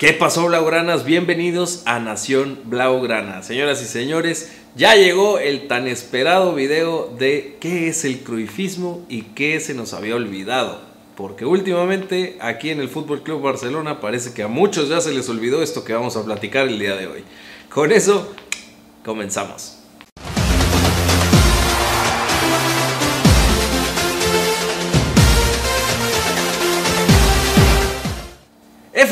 ¿Qué pasó, Blaugranas? Bienvenidos a Nación Blaugrana. Señoras y señores, ya llegó el tan esperado video de qué es el cruifismo y qué se nos había olvidado. Porque últimamente aquí en el Fútbol Club Barcelona parece que a muchos ya se les olvidó esto que vamos a platicar el día de hoy. Con eso, comenzamos.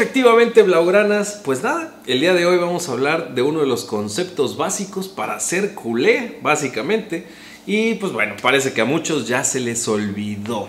Efectivamente, Blaugranas, pues nada, el día de hoy vamos a hablar de uno de los conceptos básicos para ser culé, básicamente. Y pues bueno, parece que a muchos ya se les olvidó.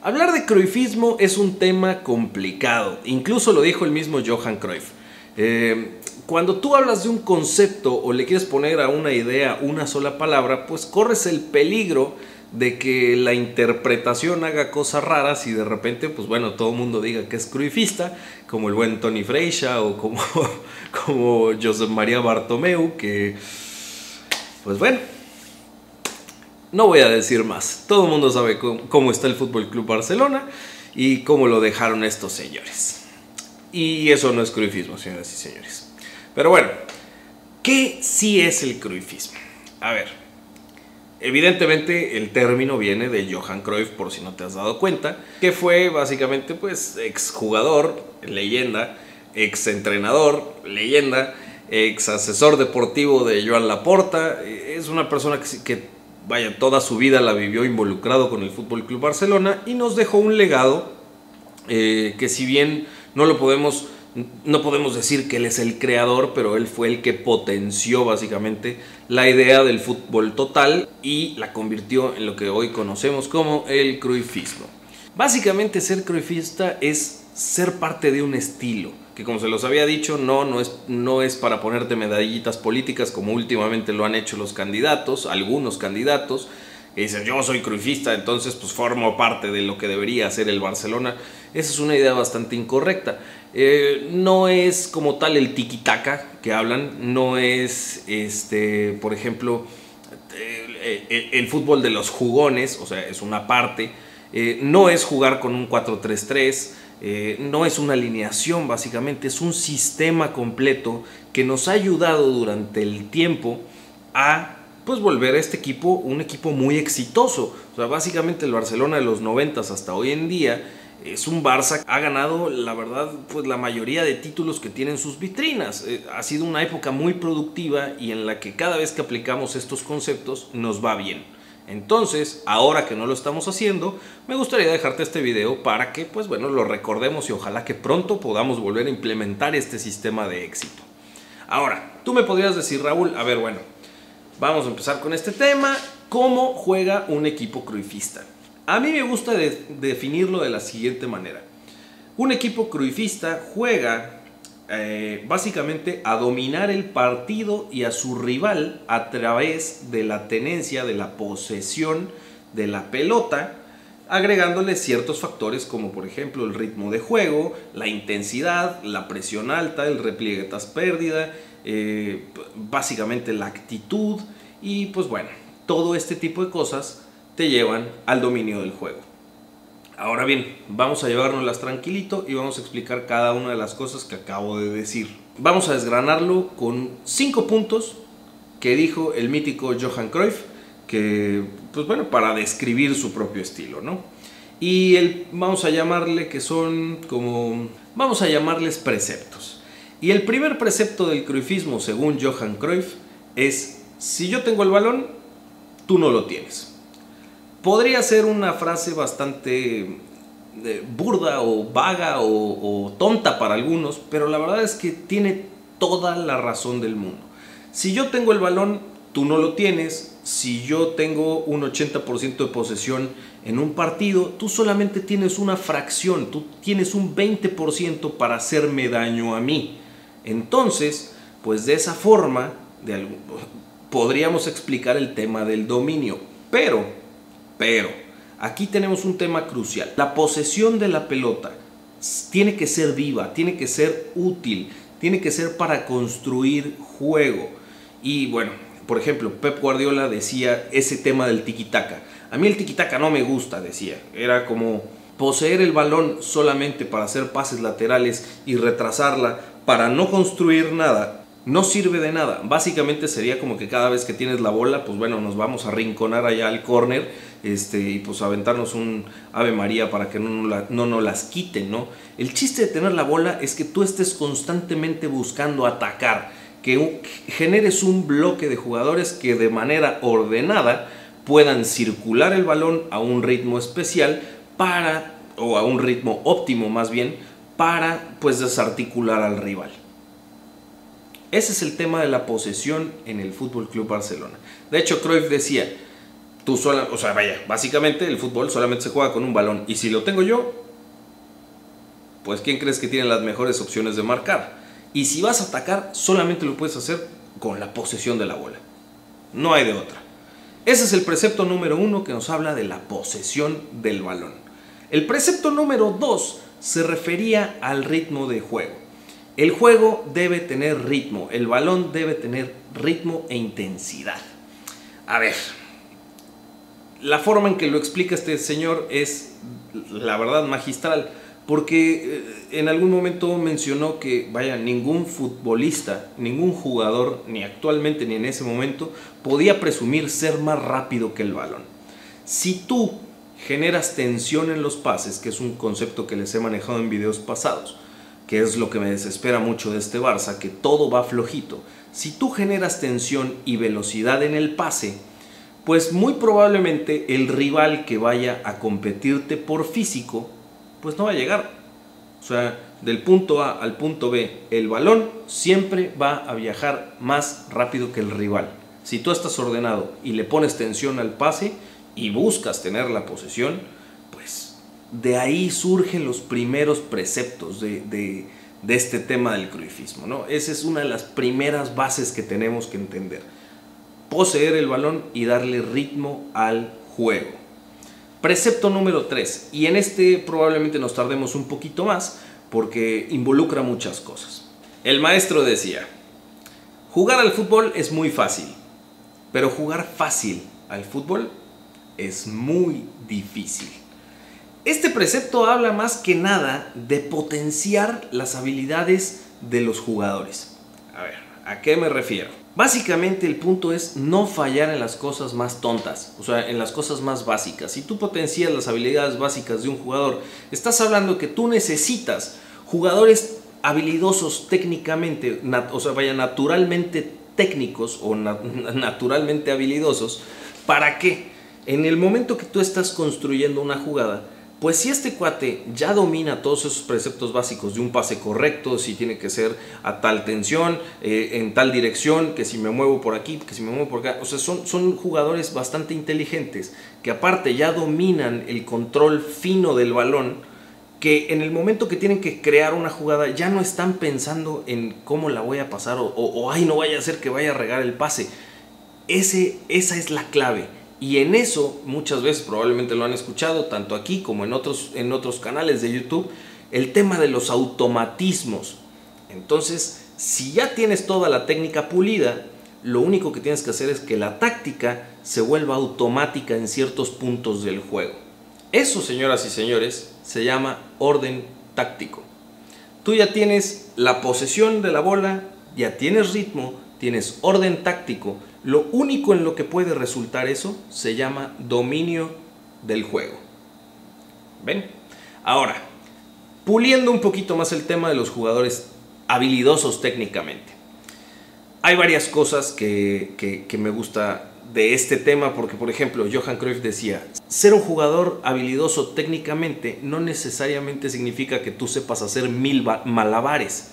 Hablar de cruyffismo es un tema complicado, incluso lo dijo el mismo Johan Cruyff. Eh, cuando tú hablas de un concepto o le quieres poner a una idea una sola palabra, pues corres el peligro de que la interpretación haga cosas raras y de repente, pues bueno, todo el mundo diga que es cruifista, como el buen Tony Freixa o como, como Josep María Bartomeu, que, pues bueno, no voy a decir más. Todo el mundo sabe cómo, está el Fútbol Club Barcelona y cómo lo dejaron estos señores. Y eso no es cruifismo, señoras y señores. Pero bueno, ¿qué sí es el cruifismo? A ver, Evidentemente el término viene de Johan Cruyff, por si no te has dado cuenta, que fue básicamente pues exjugador, leyenda, ex entrenador, leyenda, ex asesor deportivo de Joan Laporta. Es una persona que, vaya, toda su vida la vivió involucrado con el Fútbol Club Barcelona y nos dejó un legado eh, que si bien no lo podemos no podemos decir que él es el creador, pero él fue el que potenció básicamente la idea del fútbol total y la convirtió en lo que hoy conocemos como el cruifismo. Básicamente ser cruifista es ser parte de un estilo, que como se los había dicho, no, no, es, no es para ponerte medallitas políticas como últimamente lo han hecho los candidatos, algunos candidatos, que dicen yo soy cruifista, entonces pues formo parte de lo que debería ser el Barcelona. Esa es una idea bastante incorrecta. Eh, no es como tal el tiki-taka que hablan, no es, este, por ejemplo, el, fútbol de los jugones, o sea, es una parte, eh, no es jugar con un 4-3-3, eh, no es una alineación básicamente, es un sistema completo que nos ha ayudado durante el tiempo a pues volver a este equipo un equipo muy exitoso. O sea, básicamente el Barcelona de los 90 hasta hoy en día es un Barça ha ganado, la verdad, pues la mayoría de títulos que tienen sus vitrinas. Eh, ha sido una época muy productiva y en la que cada vez que aplicamos estos conceptos nos va bien. Entonces, ahora que no lo estamos haciendo, me gustaría dejarte este video para que, pues bueno, lo recordemos y ojalá que pronto podamos volver a implementar este sistema de éxito. Ahora, tú me podrías decir, Raúl, a ver, bueno, vamos a empezar con este tema. ¿Cómo juega un equipo cruifista? A mí me gusta definirlo de la siguiente manera. Un equipo cruifista juega eh, básicamente a dominar el partido y a su rival a través de la tenencia, de la posesión de la pelota, agregándole ciertos factores como por ejemplo el ritmo de juego, la intensidad, la presión alta, el repliegue tras pérdida, eh, básicamente la actitud y pues bueno, todo este tipo de cosas te llevan al dominio del juego. Ahora bien, vamos a llevárnoslas tranquilito y vamos a explicar cada una de las cosas que acabo de decir. Vamos a desgranarlo con cinco puntos que dijo el mítico Johan Cruyff, que, pues bueno, para describir su propio estilo, ¿no? Y el, vamos a llamarle que son como, vamos a llamarles preceptos. Y el primer precepto del cruyffismo, según Johan Cruyff, es, si yo tengo el balón, tú no lo tienes. Podría ser una frase bastante eh, burda o vaga o, tonta para algunos, pero la verdad es que tiene toda la razón del mundo. Si yo tengo el balón, tú no lo tienes. Si yo tengo un 80% de posesión en un partido, tú solamente tienes una fracción, tú tienes un 20% para hacerme daño a mí. Entonces, pues de esa forma, podríamos explicar el tema del dominio. Pero pero aquí tenemos un tema crucial. La posesión de la pelota tiene que ser viva, tiene que ser útil, tiene que ser para construir juego. Y bueno, por ejemplo, Pep Guardiola decía ese tema del tiki-taka. A mí el tiki-taka no me gusta, decía. Era como Poseer el balón solamente para hacer pases laterales y retrasarla para no construir nada no sirve de nada. Básicamente sería como que cada vez que tienes la bola, pues bueno, nos vamos a rinconar allá al córner este, y pues aventarnos un Ave María para que no, no nos las quiten, ¿no? El chiste de tener la bola es que tú estés constantemente buscando atacar, que generes un bloque de jugadores que de manera ordenada puedan circular el balón a un ritmo especial para, o a un ritmo óptimo más bien, para pues desarticular al rival. Ese es el tema de la posesión en el Fútbol Club Barcelona. De hecho, Cruyff decía, tú sola, o sea, vaya, básicamente el fútbol solamente se juega con un balón y si lo tengo yo, pues ¿quién crees que tiene las mejores opciones de marcar? Y si vas a atacar, solamente lo puedes hacer con la posesión de la bola. No hay de otra. Ese es el precepto número uno que nos habla de la posesión del balón. El precepto número dos se refería al ritmo de juego. El juego debe tener ritmo, el balón debe tener ritmo e intensidad. A ver, la forma en que lo explica este señor es, la verdad, magistral, porque eh, en algún momento mencionó que, vaya, ningún futbolista, ningún jugador, ni actualmente ni en ese momento, podía presumir ser más rápido que el balón. Si tú generas tensión en los pases, que es un concepto que les he manejado en videos pasados, que es lo que me desespera mucho de este Barça, que todo va flojito. Si tú generas tensión y velocidad en el pase, pues muy probablemente el rival que vaya a competirte por físico, pues no va a llegar. O sea, del punto A al punto B, el balón siempre va a viajar más rápido que el rival. Si tú estás ordenado y le pones tensión al pase y buscas tener la posesión, de ahí surgen los primeros preceptos de, este tema del cruifismo. ¿no? Esa es una de las primeras bases que tenemos que entender. Poseer el balón y darle ritmo al juego. Precepto número 3, y en este probablemente nos tardemos un poquito más porque involucra muchas cosas. El maestro decía, jugar al fútbol es muy fácil, pero jugar fácil al fútbol es muy difícil. Este precepto habla más que nada de potenciar las habilidades de los jugadores. A ver, ¿a qué me refiero? Básicamente el punto es no fallar en las cosas más tontas, o sea, en las cosas más básicas. Si tú potencias las habilidades básicas de un jugador, estás hablando que tú necesitas jugadores habilidosos técnicamente, o sea, vaya naturalmente técnicos o naturalmente habilidosos, ¿para qué? En el momento que tú estás construyendo una jugada, pues si este cuate ya domina todos esos preceptos básicos de un pase correcto, si tiene que ser a tal tensión, eh, en tal dirección, que si me muevo por aquí, que si me muevo por acá, o sea, son, son jugadores bastante inteligentes que aparte ya dominan el control fino del balón, que en el momento que tienen que crear una jugada ya no están pensando en cómo la voy a pasar o, o, ay, no vaya a ser que vaya a regar el pase. Ese, esa es la clave y en eso muchas veces probablemente lo han escuchado, tanto aquí como en otros, en otros canales de YouTube, el tema de los automatismos. Entonces, si ya tienes toda la técnica pulida, lo único que tienes que hacer es que la táctica se vuelva automática en ciertos puntos del juego. Eso, señoras y señores, se llama orden táctico. Tú ya tienes la posesión de la bola, ya tienes ritmo, tienes orden táctico, lo único en lo que puede resultar eso se llama dominio del juego. ¿Ven? Ahora, puliendo un poquito más el tema de los jugadores habilidosos técnicamente. Hay varias cosas que, me gusta de este tema porque, por ejemplo, Johan Cruyff decía, ser un jugador habilidoso técnicamente no necesariamente significa que tú sepas hacer mil malabares.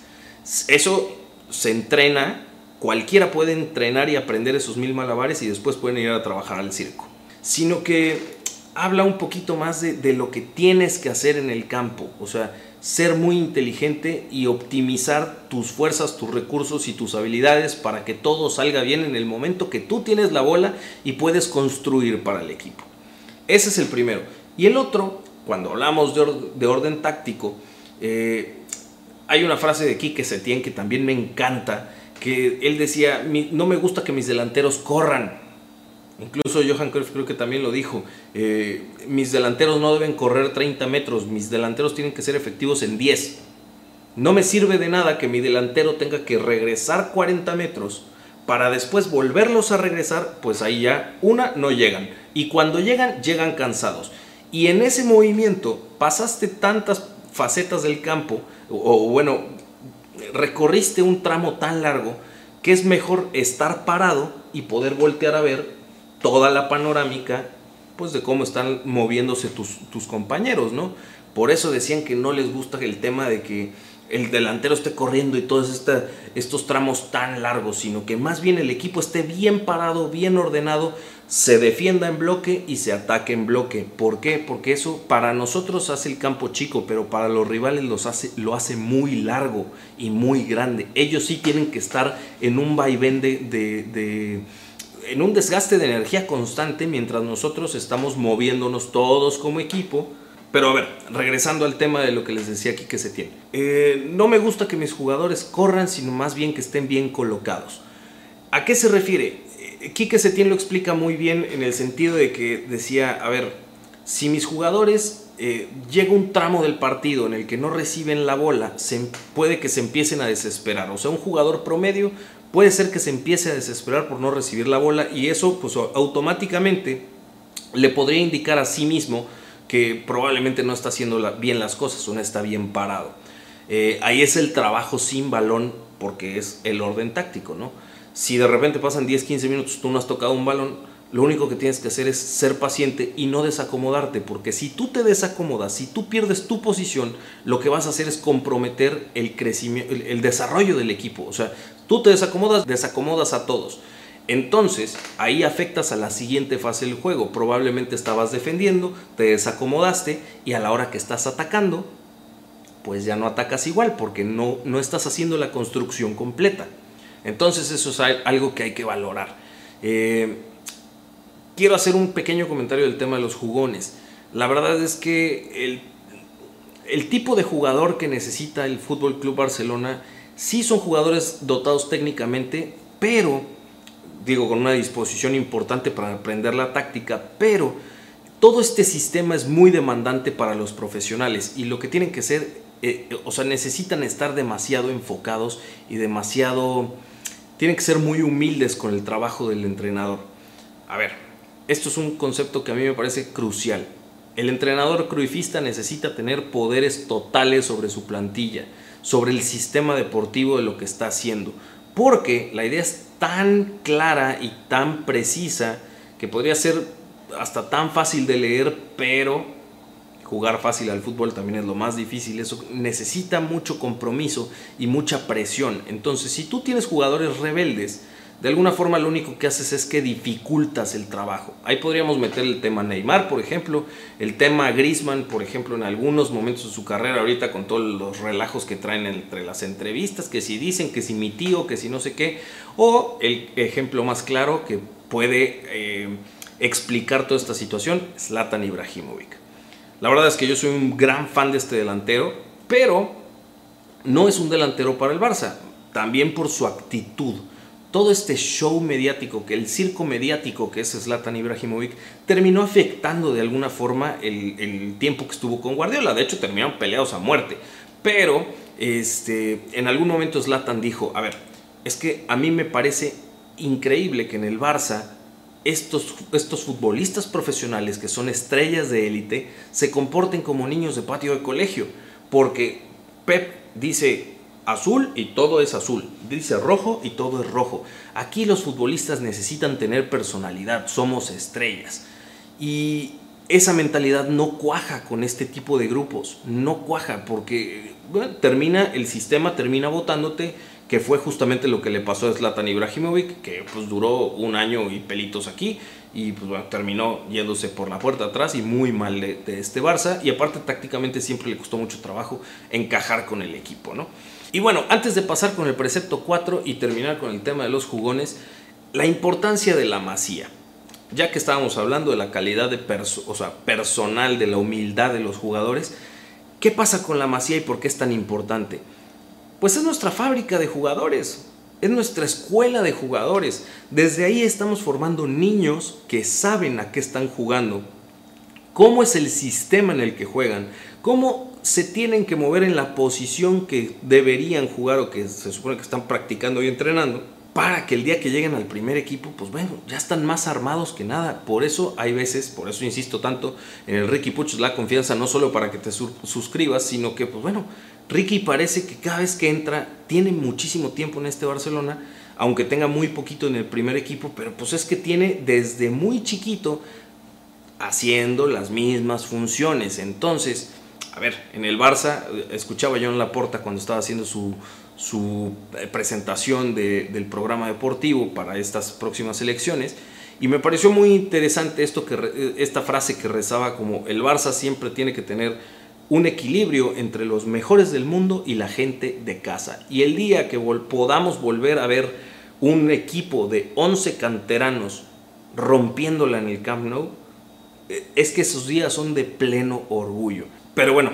Eso se entrena cualquiera puede entrenar y aprender esos mil malabares y después pueden ir a trabajar al circo. Sino que habla un poquito más de, lo que tienes que hacer en el campo. O sea, ser muy inteligente y optimizar tus fuerzas, tus recursos y tus habilidades para que todo salga bien en el momento que tú tienes la bola y puedes construir para el equipo. Ese es el primero. Y el otro, cuando hablamos de, orden táctico, eh, hay una frase de Quique Setién que también me encanta, que él decía, no me gusta que mis delanteros corran. Incluso Johan Cruyff creo que también lo dijo. Eh, mis delanteros no deben correr 30 metros, mis delanteros tienen que ser efectivos en 10. No me sirve de nada que mi delantero tenga que regresar 40 metros para después volverlos a regresar, pues ahí ya una no llegan. Y cuando llegan, llegan cansados. Y en ese movimiento pasaste tantas facetas del campo, o, bueno, recorriste un tramo tan largo que es mejor estar parado y poder voltear a ver toda la panorámica pues de cómo están moviéndose tus, tus compañeros, ¿no? Por eso decían que no les gusta el tema de que el delantero esté corriendo y todos estos tramos tan largos, sino que más bien el equipo esté bien parado, bien ordenado, se defienda en bloque y se ataque en bloque. ¿Por qué? Porque eso para nosotros hace el campo chico, pero para los rivales los hace, lo hace muy largo y muy grande. Ellos sí tienen que estar en un vaivén de, de en un desgaste de energía constante mientras nosotros estamos moviéndonos todos como equipo pero a ver, regresando al tema de lo que les decía aquí que se tiene. Eh, no me gusta que mis jugadores corran, sino más bien que estén bien colocados. ¿A qué se refiere? Eh, Quique Setién lo explica muy bien en el sentido de que decía, a ver, si mis jugadores eh, llega un tramo del partido en el que no reciben la bola, se, puede que se empiecen a desesperar. O sea, un jugador promedio puede ser que se empiece a desesperar por no recibir la bola y eso pues automáticamente le podría indicar a sí mismo que probablemente no está haciendo bien las cosas o no está bien parado. Eh, ahí es el trabajo sin balón porque es el orden táctico, ¿no? Si de repente pasan 10, 15 minutos, tú no has tocado un balón, lo único que tienes que hacer es ser paciente y no desacomodarte, porque si tú te desacomodas, si tú pierdes tu posición, lo que vas a hacer es comprometer el crecimiento, el desarrollo del equipo. O sea, tú te desacomodas, desacomodas a todos. Entonces, ahí afectas a la siguiente fase del juego. Probablemente estabas defendiendo, te desacomodaste y a la hora que estás atacando, pues ya no atacas igual porque no, no estás haciendo la construcción completa. Entonces eso es algo que hay que valorar. Eh, quiero hacer un pequeño comentario del tema de los jugones. La verdad es que el, el tipo de jugador que necesita el Fútbol Club Barcelona sí son jugadores dotados técnicamente, pero digo, con una disposición importante para aprender la táctica, pero todo este sistema es muy demandante para los profesionales y lo que tienen que ser, eh, o sea, necesitan estar demasiado enfocados y demasiado, tienen que ser muy humildes con el trabajo del entrenador. A ver, esto es un concepto que a mí me parece crucial. El entrenador cruifista necesita tener poderes totales sobre su plantilla, sobre el sistema deportivo de lo que está haciendo, porque la idea es tan clara y tan precisa que podría ser hasta tan fácil de leer, pero jugar fácil al fútbol también es lo más difícil. Eso necesita mucho compromiso y mucha presión. Entonces, si tú tienes jugadores rebeldes, de alguna forma lo único que haces es que dificultas el trabajo. Ahí podríamos meter el tema Neymar, por ejemplo, el tema Griezmann, por ejemplo, en algunos momentos de su carrera, ahorita con todos los relajos que traen entre las entrevistas, que si dicen que si mi tío, que si no sé qué, o el ejemplo más claro que puede eh, explicar toda esta situación, Zlatan Ibrahimovic. La verdad es que yo soy un gran fan de este delantero, pero no es un delantero para el Barça, también por su actitud todo este show mediático, que el circo mediático que es Zlatan Ibrahimovic, terminó afectando de alguna forma el, tiempo que estuvo con Guardiola. De hecho, terminaron peleados a muerte. Pero este, en algún momento Zlatan dijo, a ver, es que a mí me parece increíble que en el Barça estos, estos futbolistas profesionales que son estrellas de élite se comporten como niños de patio de colegio. Porque Pep dice, azul y todo es azul. Dice rojo y todo es rojo. Aquí los futbolistas necesitan tener personalidad, somos estrellas. Y esa mentalidad no cuaja con este tipo de grupos, no cuaja porque termina el sistema termina votándote que fue justamente lo que le pasó a Zlatan Ibrahimovic, que pues duró un año y pelitos aquí y pues terminó yéndose por la puerta atrás y muy mal de, de este Barça y aparte tácticamente siempre le costó mucho trabajo encajar con el equipo, ¿no? Y bueno, antes de pasar con el precepto 4 y terminar con el tema de los jugones, la importancia de la masía. Ya que estábamos hablando de la calidad de o sea, personal, de la humildad de los jugadores, ¿qué pasa con la masía y por qué es tan importante? Pues es nuestra fábrica de jugadores. es nuestra escuela de jugadores. Desde ahí estamos formando niños que saben a qué están jugando, cómo es el sistema en el que juegan, cómo se tienen que mover en la posición que deberían jugar o que se supone que están practicando y entrenando para que el día que lleguen al primer equipo, pues bueno, ya están más armados que nada. Por eso hay veces, por eso insisto tanto en el Ricky Puch la confianza, no solo para que te suscribas, sino que, pues bueno, Ricky parece que cada vez que entra tiene muchísimo tiempo en este Barcelona, aunque tenga muy poquito en el primer equipo, pero pues es que tiene desde muy chiquito haciendo las mismas funciones. Entonces, a ver, en el Barça, escuchaba yo en la porta cuando estaba haciendo su, su eh, presentación del programa deportivo para estas próximas elecciones. Y me pareció muy interesante esto que, eh, esta frase que rezaba como el Barça siempre tiene que tener un equilibrio entre los mejores del mundo y la gente de casa. Y el día que podamos volver a ver un equipo de 11 canteranos rompiéndola en el Camp Nou, eh, es que esos días son de pleno orgullo. Pero bueno,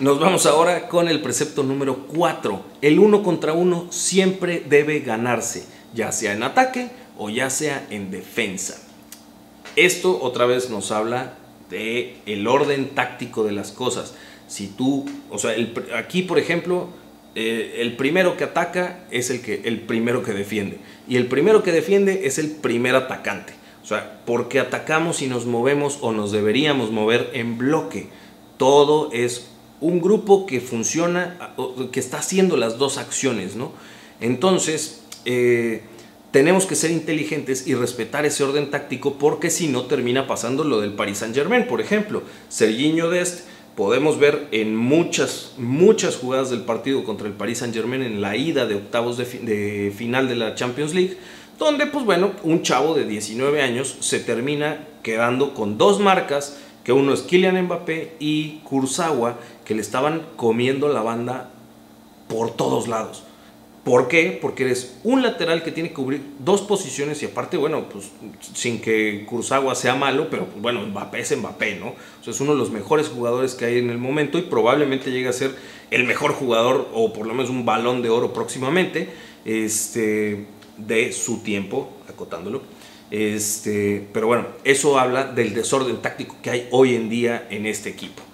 nos vamos ahora con el precepto número 4. El uno contra uno siempre debe ganarse, ya sea en ataque o ya sea en defensa. Esto otra vez nos habla de el orden táctico de las cosas. Si tú, o sea, aquí por ejemplo, eh, el primero que ataca es el, que, el primero que defiende. Y el primero que defiende es el primer atacante. O sea, porque atacamos y nos movemos o nos deberíamos mover en bloque. Todo es un grupo que funciona, que está haciendo las dos acciones, ¿no? Entonces, eh, tenemos que ser inteligentes y respetar ese orden táctico porque si no termina pasando lo del Paris Saint Germain, por ejemplo. Serginho Dest podemos ver en muchas, muchas jugadas del partido contra el Paris Saint Germain en la ida de octavos de, de final de la Champions League, donde pues bueno, un chavo de 19 años se termina quedando con dos marcas que uno es Kylian Mbappé y Kurzawa, que le estaban comiendo la banda por todos lados. ¿Por qué? Porque eres un lateral que tiene que cubrir dos posiciones y aparte, bueno, pues sin que Kurzawa sea malo, pero pues, bueno, Mbappé es Mbappé, ¿no? O sea, es uno de los mejores jugadores que hay en el momento y probablemente llegue a ser el mejor jugador o por lo menos un balón de oro próximamente este, de su tiempo, acotándolo. Este, pero bueno, eso habla del desorden táctico que hay hoy en día en este equipo.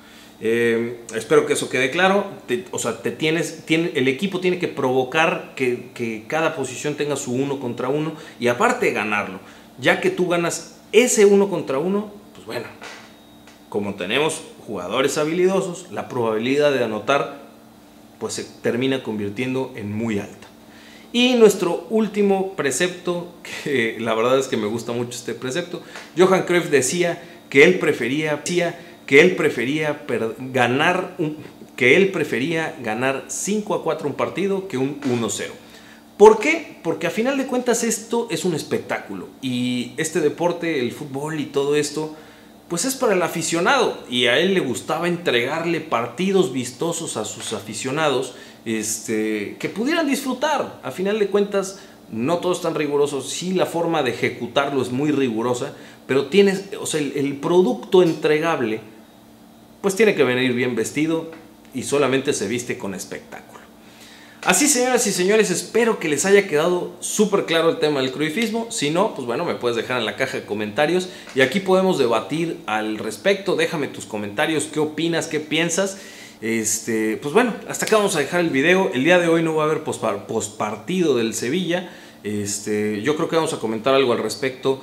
Eh, espero que eso quede claro. o sea, el equipo tiene que provocar que, que, cada posición tenga su uno contra uno y aparte ganarlo. Ya que tú ganas ese uno contra uno, pues bueno, como tenemos jugadores habilidosos, la probabilidad de anotar pues se termina convirtiendo en muy alta. Y nuestro último precepto, que la verdad es que me gusta mucho este precepto, Johan Cruyff decía que él prefería, que él prefería ganar que él prefería ganar 5 a 4 un partido que un 1-0. ¿Por qué? Porque a final de cuentas esto es un espectáculo y este deporte, el fútbol y todo esto, pues es para el aficionado y a él le gustaba entregarle partidos vistosos a sus aficionados este, que pudieran disfrutar. A final de cuentas, no todo es tan riguroso, sí la forma de ejecutarlo es muy rigurosa, pero tienes, o sea, el, producto entregable, pues tiene que venir bien vestido y solamente se viste con espectáculo. Así, señoras y señores, espero que les haya quedado súper claro el tema del cruifismo. Si no, pues bueno, me puedes dejar en la caja de comentarios y aquí podemos debatir al respecto. Déjame tus comentarios, qué opinas, qué piensas. Este, pues bueno, hasta acá vamos a dejar el video. El día de hoy no va a haber postpartido del Sevilla. Este, yo creo que vamos a comentar algo al respecto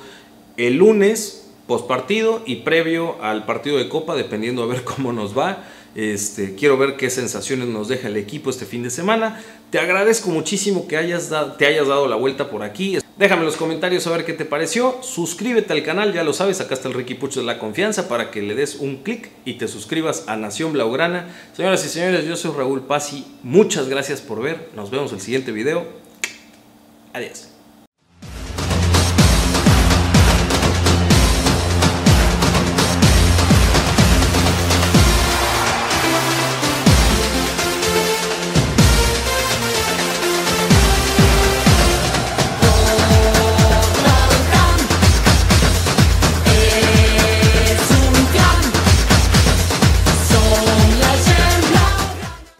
el lunes, postpartido y previo al partido de Copa, dependiendo a ver cómo nos va. Este, quiero ver qué sensaciones nos deja el equipo este fin de semana. Te agradezco muchísimo que hayas te hayas dado la vuelta por aquí. Déjame en los comentarios a ver qué te pareció. Suscríbete al canal, ya lo sabes, acá está el Ricky Pucho de la confianza para que le des un clic y te suscribas a Nación Blaugrana. Señoras y señores, yo soy Raúl Pasi. Muchas gracias por ver. Nos vemos en el siguiente video. Adiós.